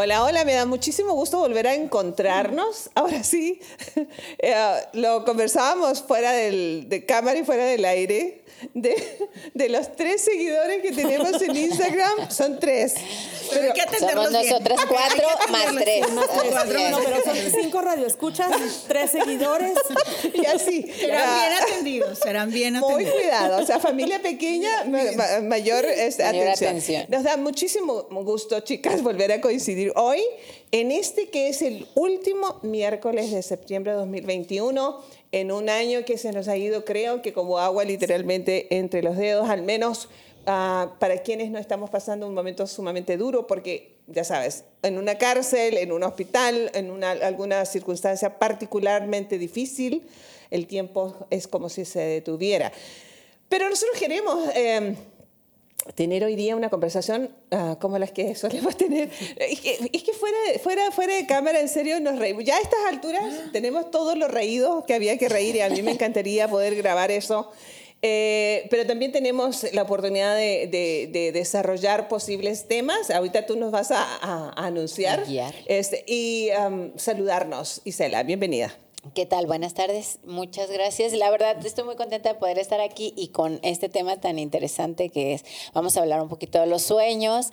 Hola, hola, me da muchísimo gusto volver a encontrarnos. Ahora sí, eh, lo conversábamos fuera del, de cámara y fuera del aire de, de, los tres seguidores que tenemos en Instagram, son tres. Pero, que Somos nosotras cuatro más tres. Más tres. No, pero son cinco radioescuchas, tres seguidores. Y así. Serán bien atendidos, serán bien atendidos. Muy cuidado, o sea, familia pequeña, mayor este, atención. atención. Nos da muchísimo gusto, chicas, volver a coincidir hoy en este que es el último miércoles de septiembre de 2021 en un año que se nos ha ido, creo que como agua literalmente entre los dedos, al menos uh, para quienes no estamos pasando un momento sumamente duro, porque ya sabes, en una cárcel, en un hospital, en una, alguna circunstancia particularmente difícil, el tiempo es como si se detuviera. Pero nosotros queremos... Eh, tener hoy día una conversación uh, como las que solemos tener. Es que, es que, fuera, fuera, fuera de cámara, en serio, nos reímos. Ya a estas alturas tenemos todos los reídos que había que reír y a mí me encantaría poder grabar eso. Eh, pero también tenemos la oportunidad de, de, de, desarrollar posibles temas. Ahorita tú nos vas a, a, a anunciar este, y um, saludarnos. Isela, bienvenida. ¿Qué tal? Buenas tardes. Muchas gracias. La verdad, estoy muy contenta de poder estar aquí y con este tema tan interesante que es, vamos a hablar un poquito de los sueños.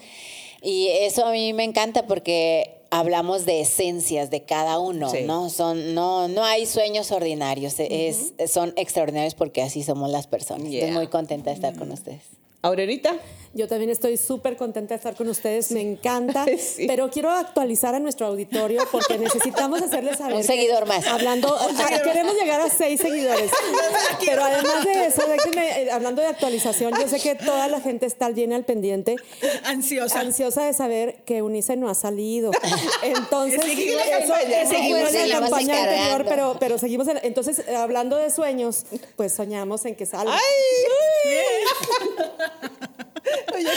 Y eso a mí me encanta porque hablamos de esencias de cada uno, ¿no? Son, no, no hay sueños ordinarios, es, son extraordinarios porque así somos las personas. Estoy muy contenta de estar con ustedes. Aurorita. Yo también estoy súper contenta de estar con ustedes, me encanta, pero quiero actualizar a nuestro auditorio porque necesitamos hacerles saber. Un seguidor más. Hablando, queremos llegar a seis seguidores. pero además de eso, eh, hablando de actualización, yo sé que toda la gente está bien al pendiente. Ansiosa. Ansiosa de saber que Unice no ha salido. Entonces, seguimos, seguimos en la campaña anterior, pero, pero seguimos. En, entonces, hablando de sueños, pues soñamos en que salga. ¡Ay! Oye,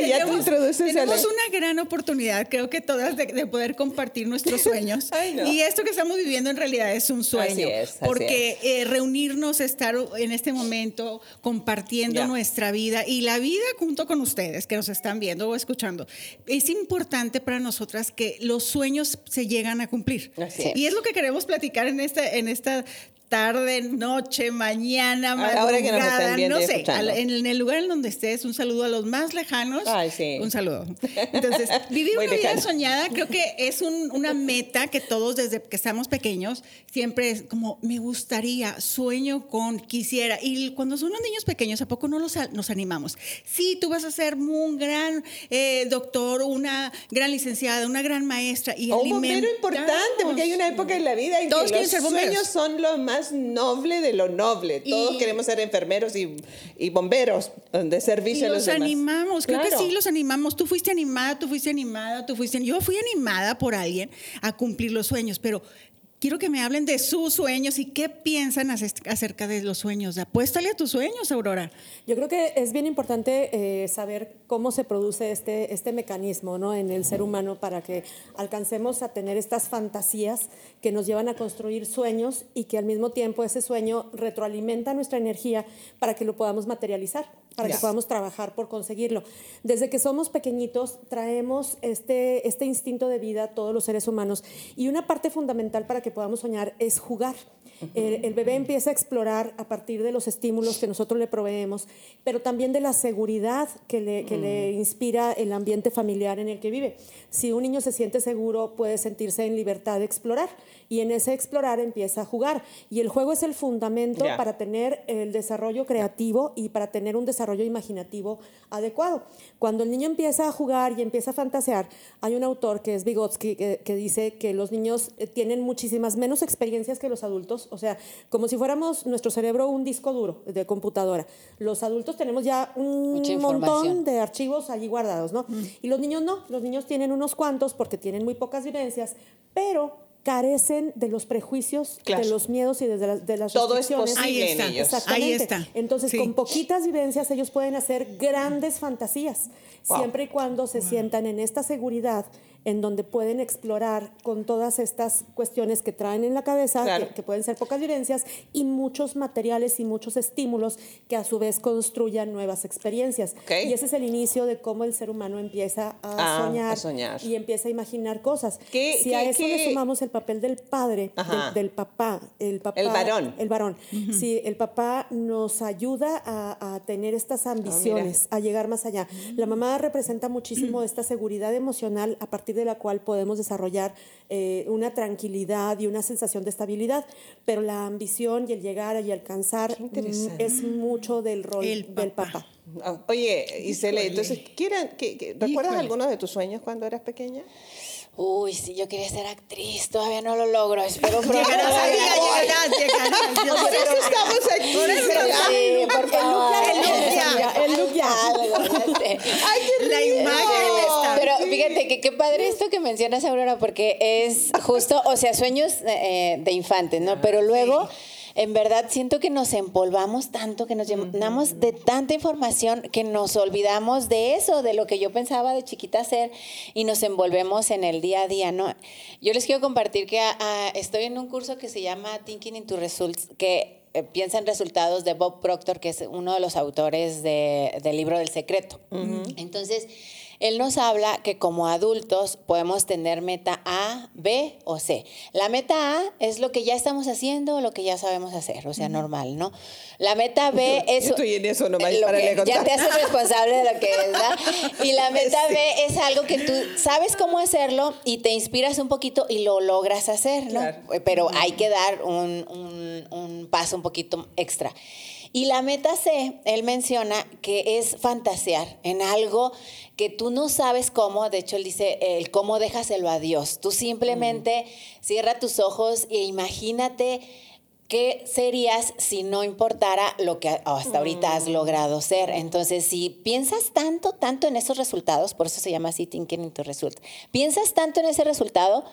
y ya tenemos, te introduces tenemos una gran oportunidad, creo que todas, de, de poder compartir nuestros sueños. Ay, no. Y esto que estamos viviendo en realidad es un sueño. Así es, así porque eh, reunirnos, estar en este momento compartiendo nuestra vida y la vida junto con ustedes que nos están viendo o escuchando. Es importante para nosotras que los sueños se llegan a cumplir. Así Y es. es lo que queremos platicar en esta, en esta tarde, noche, mañana, A la hora que nos estén madrugada, no sé, escuchando. en el lugar en donde estés, un saludo a los más lejanos. Ay, sí. Un saludo. Entonces, vivir Muy una vida soñada creo que es un- una meta que todos desde que estamos pequeños siempre es como me gustaría, sueño con, quisiera. Y cuando son los niños pequeños, ¿a poco no los, nos animamos? Sí, tú vas a ser un gran eh, doctor, una gran licenciada, una gran maestra. Y O un bombero importante, porque hay una época en la vida en Todos que los sueños son lo más noble de lo noble. Todos Y- queremos ser enfermeros y, y bomberos de Y servicio a los los demás. animamos, creo Claro. que sí los animamos. Tú fuiste animada, tú fuiste animada, tú fuiste. Yo fui animada por alguien a cumplir los sueños, pero quiero que me hablen de sus sueños y qué piensan ace- acerca de los sueños. Apuéstale a tus sueños, Aurora. Yo creo que es bien importante eh, saber cómo se produce este, este mecanismo ¿no? en el ser humano para que alcancemos a tener estas fantasías que nos llevan a construir sueños y que al mismo tiempo ese sueño retroalimenta nuestra energía para que lo podamos materializar, para que podamos trabajar por conseguirlo. Desde que somos pequeñitos traemos este, este instinto de vida todos los seres humanos y una parte fundamental para que podamos soñar es jugar. El, el bebé empieza a explorar a partir de los estímulos que nosotros le proveemos, pero también de la seguridad que le, que le inspira el ambiente familiar en el que vive. Si un niño se siente seguro, puede sentirse en libertad de explorar y en ese explorar empieza a jugar. Y el juego es el fundamento para tener el desarrollo creativo y para tener un desarrollo imaginativo adecuado. Cuando el niño empieza a jugar y empieza a fantasear, hay un autor que es Vygotsky que, que dice que los niños eh, tienen muchísimas menos experiencias que los adultos, o sea, como si fuéramos nuestro cerebro un disco duro de computadora. Los adultos tenemos ya un Mucha montón de archivos allí guardados, ¿no? Y los niños no, los niños tienen unos cuantos porque tienen muy pocas vivencias, pero carecen de los prejuicios, de los miedos y de, las, de las Todo es posible Ahí está. en ellos. Ahí está. Entonces, con poquitas vivencias, ellos pueden hacer grandes fantasías, siempre y cuando se sientan en esta seguridad en donde pueden explorar con todas estas cuestiones que traen en la cabeza, que, pueden ser pocas vivencias, y muchos materiales y muchos estímulos que a su vez construyan nuevas experiencias. Y ese es el inicio de cómo el ser humano empieza a, ah, soñar, y empieza a imaginar cosas. si a eso le sumamos el papel del padre, del, papá, el papá, el varón, el varón, si el papá nos ayuda a, tener estas ah, ambiciones, a llegar más allá. La mamá representa muchísimo esta seguridad emocional a partir de la cual podemos desarrollar eh, una tranquilidad y una sensación de estabilidad, pero la ambición y el llegar y alcanzar mm, es mucho del rol del papá. Ah, oye, Isele, entonces, ¿recuerdas algunos de tus sueños cuando eras pequeña? Uy, sí, yo quería ser actriz, todavía no lo logro, espero pronto. Llegarás a llegarás, llegarás. Por eso estamos aquí. Por eso sí, por favor. El look El look Ay, qué La imagen fíjate que qué padre esto que mencionas, Aurora, porque es justo, o sea, sueños eh, de infantes, ¿no? Pero luego en verdad siento que nos empolvamos tanto, que nos llenamos de tanta información que nos olvidamos de eso, de lo que yo pensaba de chiquita hacer y nos envolvemos en el día a día, ¿no? Yo les quiero compartir que ah, ah, estoy en un curso que se llama Thinking into Results, que eh, piensa en resultados de Bob Proctor, que es uno de los autores del libro del secreto. Entonces, él nos habla que como adultos podemos tener meta A, B o C. La meta A es lo que ya estamos haciendo, lo que ya sabemos hacer, o sea, normal, ¿no? La meta B es... Estoy en eso nomás para Ya te haces responsable de lo que es, ¿verdad? Y la meta B es algo que tú sabes cómo hacerlo y te inspiras un poquito y lo logras hacer, ¿no? Pero hay que dar un, un, un paso un poquito extra. Y la meta C, él menciona que es fantasear en algo que tú no sabes cómo, de hecho él dice, el cómo déjaselo a Dios. Tú simplemente cierra tus ojos e imagínate qué serías si no importara lo que hasta ahorita has mm. logrado ser. Entonces, si piensas tanto, tanto en esos resultados, por eso se llama así Thinking into Result, piensas tanto en ese resultado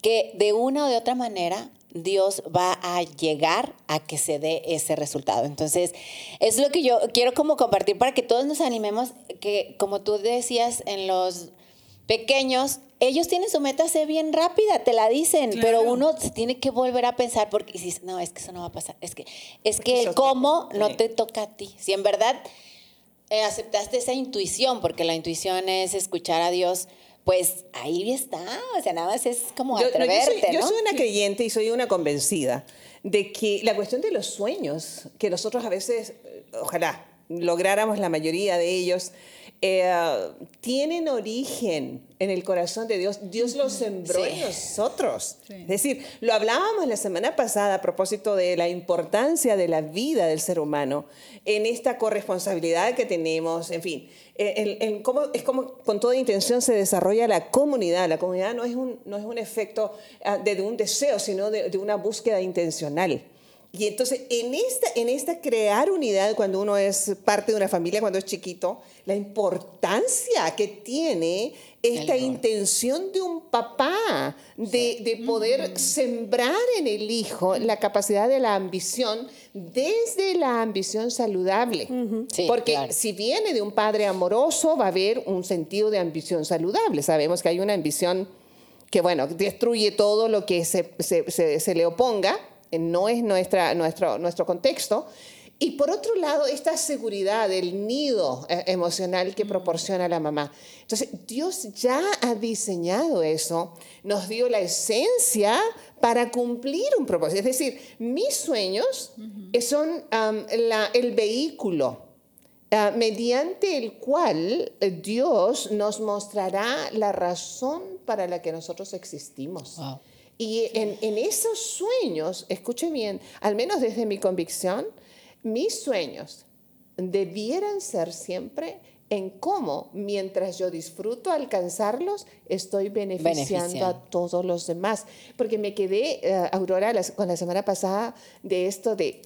que de una o de otra manera Dios va a llegar a que se dé ese resultado. Entonces, es lo que yo quiero como compartir para que todos nos animemos, que como tú decías en los pequeños, ellos tienen su meta C bien rápida, te la dicen, pero uno se tiene que volver a pensar porque dices, no, es que eso no va a pasar, es que, es que el cómo no te toca a ti. Si en verdad eh, aceptaste esa intuición, porque la intuición es escuchar a Dios, pues ahí está, o sea, nada más es como atreverte, yo, soy, una creyente y soy una convencida de que la cuestión de los sueños, que nosotros a veces, ojalá lográramos la mayoría de ellos, eh, tienen origen en el corazón de Dios. Dios los sembró en nosotros. Es decir, lo hablábamos la semana pasada a propósito de la importancia de la vida del ser humano en esta corresponsabilidad que tenemos, en fin. Cómo, es como con toda intención se desarrolla la comunidad. La comunidad no es un, no es un efecto ah, de, un deseo, sino de, de una búsqueda intencional. Y entonces, en esta, en esta crear unidad, cuando uno es parte de una familia, cuando es chiquito, la importancia que tiene esta intención de un papá de, de poder mm. sembrar en el hijo la capacidad de la ambición desde la ambición saludable. Porque si viene de un padre amoroso, va a haber un sentido de ambición saludable. Sabemos que hay una ambición que, bueno, destruye todo lo que se, se, se, se le oponga no es nuestra, nuestro, nuestro contexto. Y por otro lado, esta seguridad, el nido eh, emocional que proporciona la mamá. Entonces, Dios ya ha diseñado eso, nos dio la esencia para cumplir un propósito. Es decir, mis sueños son el vehículo ah, mediante el cual Dios nos mostrará la razón para la que nosotros existimos. Y en, esos sueños, escuche bien, al menos desde mi convicción, mis sueños debieran ser siempre en cómo, mientras yo disfruto alcanzarlos, estoy beneficiando, a todos los demás. Porque me quedé, eh, Aurora, con la semana pasada de esto de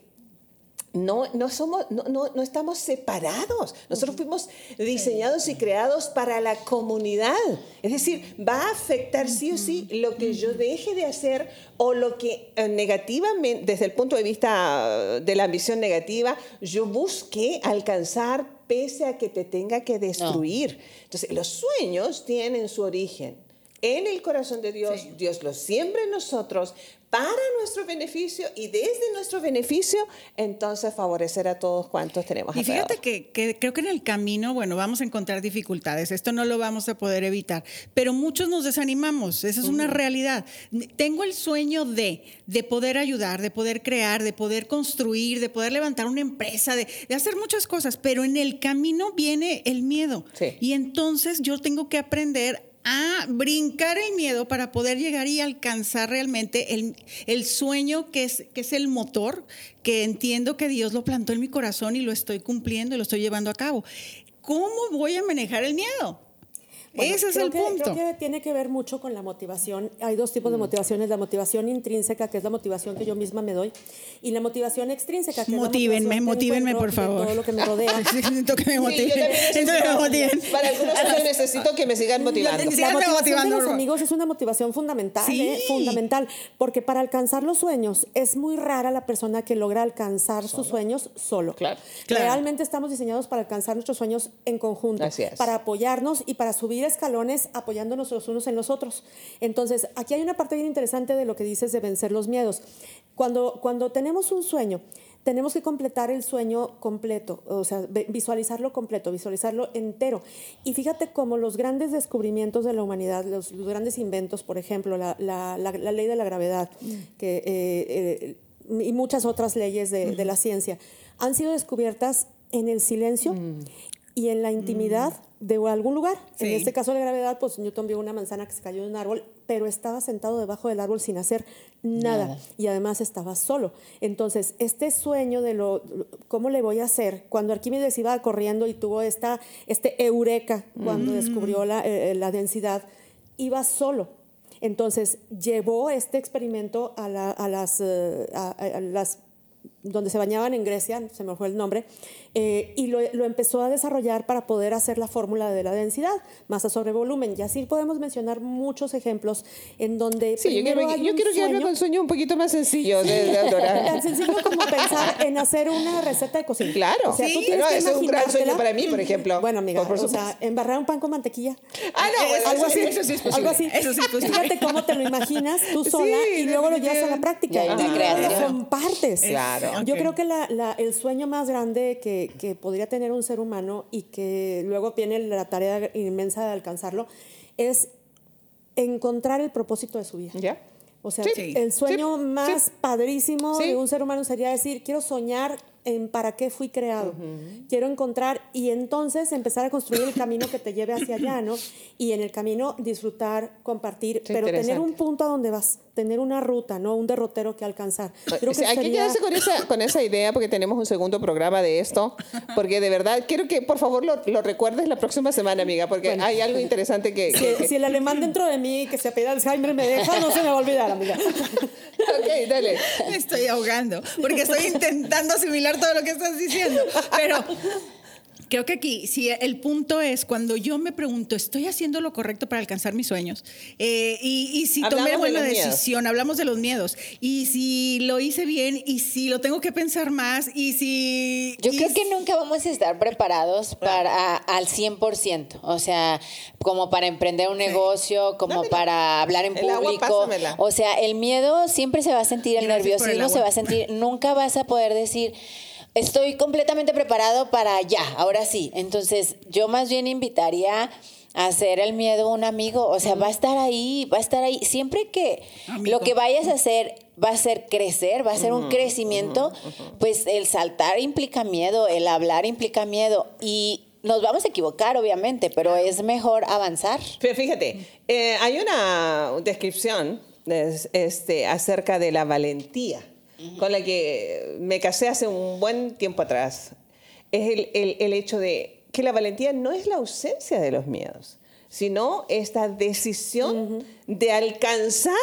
no, no, somos, no, no, estamos separados. Nosotros fuimos diseñados y creados para la comunidad. Es decir, va a afectar sí o sí lo que yo deje de hacer o lo que eh, negativamente, desde el punto de vista de la ambición negativa, yo busque alcanzar pese a que te tenga que destruir. Entonces, los sueños tienen su origen en el corazón de Dios, Dios los siembra en nosotros para nuestro beneficio y desde nuestro beneficio, entonces favorecer a todos cuantos tenemos. Y fíjate que, creo que en el camino, bueno, vamos a encontrar dificultades, esto no lo vamos a poder evitar, pero muchos nos desanimamos, esa es una realidad. Tengo el sueño de, de poder ayudar, de poder crear, de poder construir, de poder levantar una empresa, de, de hacer muchas cosas, pero en el camino viene el miedo. Y entonces yo tengo que aprender a brincar el miedo para poder llegar y alcanzar realmente el, sueño que es, el motor, que entiendo que Dios lo plantó en mi corazón y lo estoy cumpliendo y lo estoy llevando a cabo. ¿Cómo voy a manejar el miedo? Ese es el punto. Creo que tiene que ver mucho con la motivación. Hay dos tipos de mm. motivaciones: la motivación intrínseca, que es la motivación que yo misma me doy, y la motivación extrínseca, que motívenme, es la motívenme, por favor. todo lo que me rodea. necesito que me motiven. Para algunos cosas necesito que me sigan motivando. La, motivación de los amigos es una motivación fundamental, ¿eh? fundamental, porque para alcanzar los sueños es muy rara la persona que logra alcanzar sus sueños solo. Claro. Realmente estamos diseñados para alcanzar nuestros sueños en conjunto, para apoyarnos y para subir escalones apoyándonos los unos en los otros. Entonces, aquí hay una parte bien interesante de lo que dices de vencer los miedos. Cuando, cuando tenemos un sueño, tenemos que completar el sueño completo, o sea, visualizarlo completo, visualizarlo entero. Y fíjate cómo los grandes descubrimientos de la humanidad, los, grandes inventos, por ejemplo, la, la, la, ley de la gravedad mm. que, eh, eh, y muchas otras leyes de, de, la ciencia, han sido descubiertas en el silencio mm. y en la intimidad mm de algún lugar. En este caso de gravedad, pues Newton vio una manzana que se cayó de un árbol, pero estaba sentado debajo del árbol sin hacer nada, y además estaba solo. Entonces, este sueño de lo cómo le voy a hacer cuando Arquímedes iba corriendo y tuvo esta este eureka cuando mm. descubrió la, eh, la, densidad, iba solo. Entonces, llevó este experimento a, a las, eh, a las donde se bañaban en Grecia, se me fue el nombre, eh, y lo, lo, empezó a desarrollar para poder hacer la fórmula de la densidad, masa sobre volumen. Y así podemos mencionar muchos ejemplos en donde... Sí, yo quiero, yo quiero que hable un sueño un poquito más sencillo de, de Tan sencillo como pensar en hacer una receta de cocina. Claro, o sea, sí, no, es un gran sueño para mí, por ejemplo. Bueno, amiga, o sea, embarrar un pan con mantequilla. Ah, no, algo así, eso sí es posible. Algo así. Eso sí es posible. Fíjate cómo te lo imaginas tú sola y luego lo llevas a la práctica. Y lo compartes. Claro. Yo creo que la, el sueño más grande que, que, podría tener un ser humano y que luego tiene la tarea inmensa de alcanzarlo es encontrar el propósito de su vida. ¿Ya? O sea, el sueño más padrísimo de un ser humano sería decir, quiero soñar en para qué fui creado. Quiero encontrar y entonces empezar a construir el camino que te lleve hacia allá, ¿no? Y en el camino disfrutar, compartir, pero tener un punto a donde vas, tener una ruta, ¿no? Un derrotero que alcanzar. Creo que hay que quedarse con esa, con esa idea porque tenemos un segundo programa de esto, porque de verdad quiero que por favor lo, lo recuerdes la próxima semana, amiga, porque hay algo interesante que si, si, el alemán dentro de mí que se apela Alzheimer me deja, no se me va a olvidar, amiga. ok, dale. Me estoy ahogando, porque estoy intentando asimilar todo lo que estás diciendo. Pero creo que aquí, si el punto es cuando yo me pregunto, ¿estoy haciendo lo correcto para alcanzar mis sueños? Eh, y, si tomé buena decisión, hablamos de los miedos, y si lo hice bien, y si lo tengo que pensar más, y si... Yo creo que nunca vamos a estar preparados para al 100%, o sea, como para emprender un negocio, como para hablar en público. o sea, el miedo siempre se va a sentir, el nerviosismo se va a sentir, nunca vas a poder decir estoy completamente preparado para ya, ahora sí. Entonces, yo más bien invitaría a hacer el miedo un amigo, o sea, va a estar ahí, va a estar ahí. Siempre que lo que vayas a hacer va a ser crecer, va a ser un crecimiento, pues el saltar implica miedo, el hablar implica miedo y nos vamos a equivocar, obviamente, pero es mejor avanzar. Pero fíjate, eh, hay una descripción este, acerca de la valentía con la que me casé hace un buen tiempo atrás, es el, el, hecho de que la valentía no es la ausencia de los miedos, sino esta decisión de alcanzar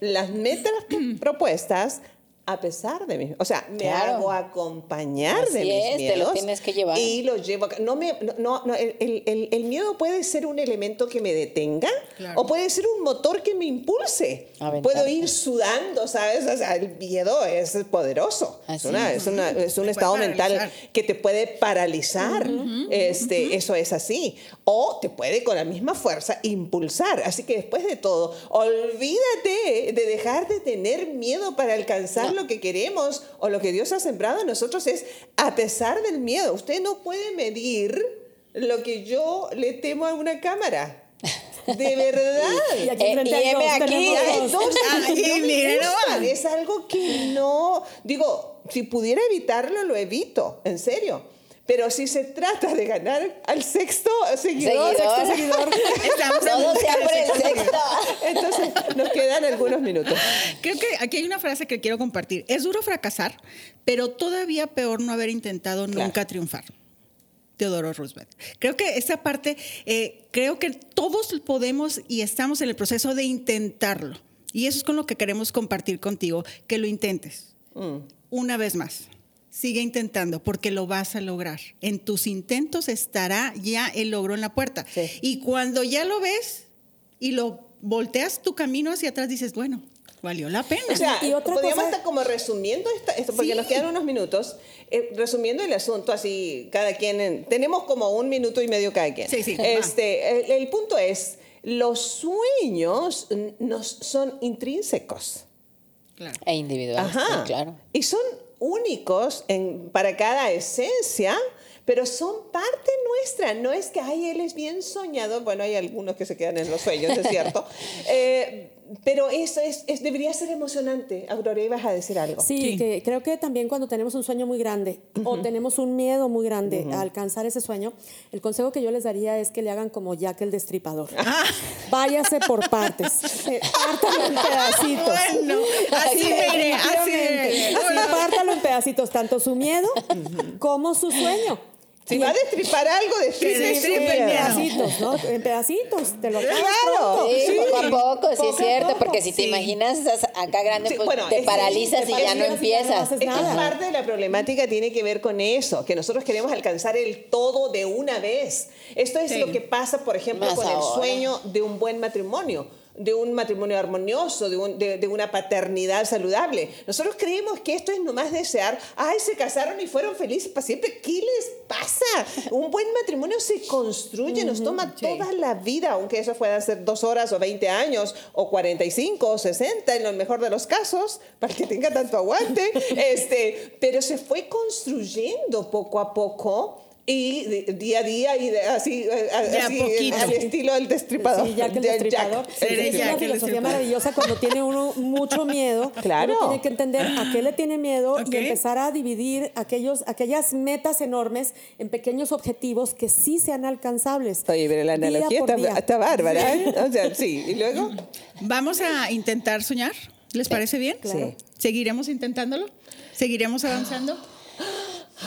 las metas propuestas a pesar de mí. O sea, me hago acompañar de mis es, miedos. Te lo tienes que llevar. Y lo llevo. No me, no, no, el, el, el, miedo puede ser un elemento que me detenga o puede ser un motor que me impulse. Puedo ir sudando, ¿sabes? O sea, el miedo es poderoso. Es, una, es, una, es, un estado mental que te puede paralizar. este, Eso es así. O te puede con la misma fuerza impulsar. Así que después de todo, olvídate de dejar de tener miedo para alcanzar lo que queremos o lo que Dios ha sembrado en nosotros es a pesar del miedo. Usted no puede medir lo que yo le temo a una cámara. De verdad. y aquí, eh, aquí. Es algo que no, digo, si pudiera evitarlo, lo evito, en serio. Pero si se trata de ganar al sexto seguidor, sexto seguidor todo sea el sexto. Entonces nos quedan algunos minutos. Creo que aquí hay una frase que quiero compartir. Es duro fracasar, pero todavía peor no haber intentado nunca triunfar. Teodoro Roosevelt. Creo que esa parte, eh, creo que todos podemos y estamos en el proceso de intentarlo. Y eso es con lo que queremos compartir contigo, que lo intentes. Mm. Una vez más sigue intentando porque lo vas a lograr. En tus intentos estará ya el logro en la puerta. Y cuando ya lo ves y lo volteas tu camino hacia atrás, dices, bueno, valió la pena. O sea, y otra podríamos estar como resumiendo esto, porque nos quedan unos minutos, eh, resumiendo el asunto así, cada quien, tenemos como un minuto y medio cada quien. Sí, sí. Este, el, punto es, los sueños nos son intrínsecos. Claro. E individuales, claro. Y son únicos en, para cada esencia, pero son parte nuestra. No es que, ay, él es bien soñado. Bueno, hay algunos que se quedan en los sueños, es cierto. Eh, pero eso es, debería ser emocionante. Aurora, ibas a decir algo. Sí, Que creo que también cuando tenemos un sueño muy grande o tenemos un miedo muy grande a alcanzar ese sueño, el consejo que yo les daría es que le hagan como Jack el Destripador. Ah. Váyase por partes. pártalo en pedacitos. Bueno, así, así, Pártalo en pedacitos, tanto su miedo como su sueño. Si va a destripar algo, destripe en pedacitos, ¿no? En pedacitos, te lo Claro. Sí, poco a poco, sí es cierto, porque si te imaginas acá grande, pues te paralizas y ya no empiezas. es que parte de la problemática tiene que ver con eso, que nosotros queremos alcanzar el todo de una vez. Esto es lo que pasa, por ejemplo, con el sueño de un buen matrimonio de un matrimonio armonioso, de, de, una paternidad saludable. Nosotros creemos que esto es nomás desear, ay, se casaron y fueron felices para siempre. ¿Qué les pasa? Un buen matrimonio se construye, nos toma toda la vida, aunque eso pueda ser dos horas o 20 años o 45 o 60 en lo mejor de los casos, para que tenga tanto aguante. este, pero se fue construyendo poco a poco y día a día y así, eh, así al estilo del destripador. Sí, Jack el destripador. Es una filosofía maravillosa cuando tiene uno mucho miedo. Claro. Uno tiene que entender a qué le tiene miedo y empezar a dividir aquellos, aquellas metas enormes en pequeños objetivos que sí sean alcanzables. Oye, pero la analogía está, bárbara. ¿eh? O sea, sí. ¿Y luego? Vamos a intentar soñar. ¿Les parece bien? Sí. ¿Seguiremos intentándolo? ¿Seguiremos avanzando?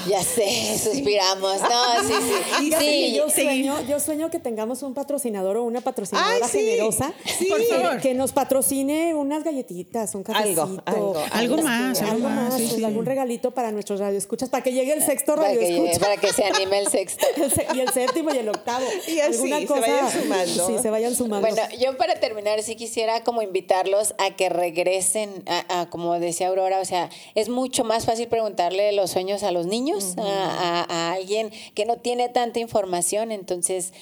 Ya sé, suspiramos. No, sí, sí. sí yo, sueño, yo sueño que tengamos un patrocinador o una patrocinadora generosa Por favor. que nos patrocine unas galletitas, un cafecito. Algo, algo, algo más. Algo más, pues, algún regalito para nuestros radioescuchas, para que llegue el sexto radio para para que se anime el sexto. y el séptimo y el octavo. Y así, Alguna cosa, se vayan sumando. Sí, se vayan sumando. Bueno, yo para terminar sí quisiera como invitarlos a que regresen, a, como decía Aurora, o sea, es mucho más fácil preguntarle los sueños a los niños, a, alguien que no tiene tanta información. Entonces,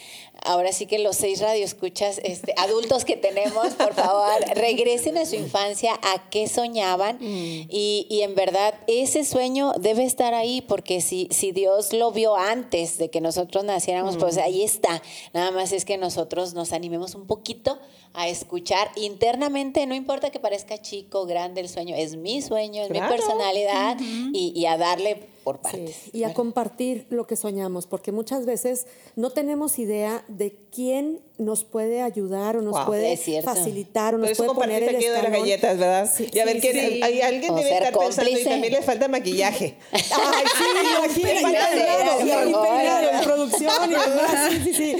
ahora sí que los seis radioescuchas, este, adultos que tenemos, por favor, regresen a su infancia, a qué soñaban. Mm. Y, y, en verdad, ese sueño debe estar ahí, porque si, si Dios lo vio antes de que nosotros naciéramos, pues mm. ahí está. Nada más es que nosotros nos animemos un poquito a escuchar internamente, no importa que parezca chico, grande el sueño, es mi sueño, es mi personalidad y, y, a darle por partes. Y a compartir lo que soñamos, porque muchas veces no tenemos idea de quién nos puede ayudar o nos puede facilitar o nos puede poner el de las galletas, ¿verdad? y a ver, ¿quién, hay, alguien debe estar pensando y también le falta maquillaje. Ay, sí, imagínate. producción y Sí, sí, sí.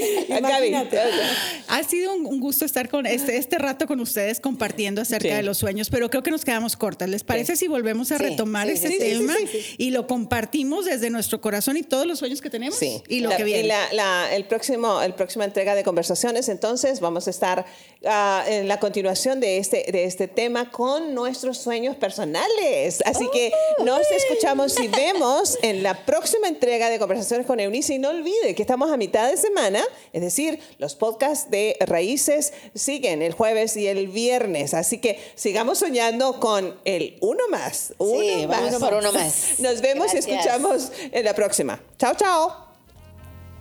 Ha sido un gusto estar con este, este rato con ustedes compartiendo acerca de los sueños, pero creo que nos quedamos cortas. ¿Les parece si volvemos a retomar este tema y lo compartimos desde nuestro corazón y todos los sueños que tenemos y lo que viene? Y la, el próximo, el próxima entrega de conversación entonces vamos a estar ah, en la continuación de este, de este tema con nuestros sueños personales. Así que nos escuchamos y vemos en la próxima entrega de Conversaciones con Eunice. Y no olvide que estamos a mitad de semana, es decir, los podcasts de Raíces siguen el jueves y el viernes. Así que sigamos soñando con el uno más. Uno sí, más. Vamos por uno más. Nos vemos y escuchamos en la próxima. Chao, chao.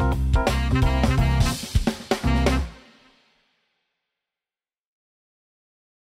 Thank you.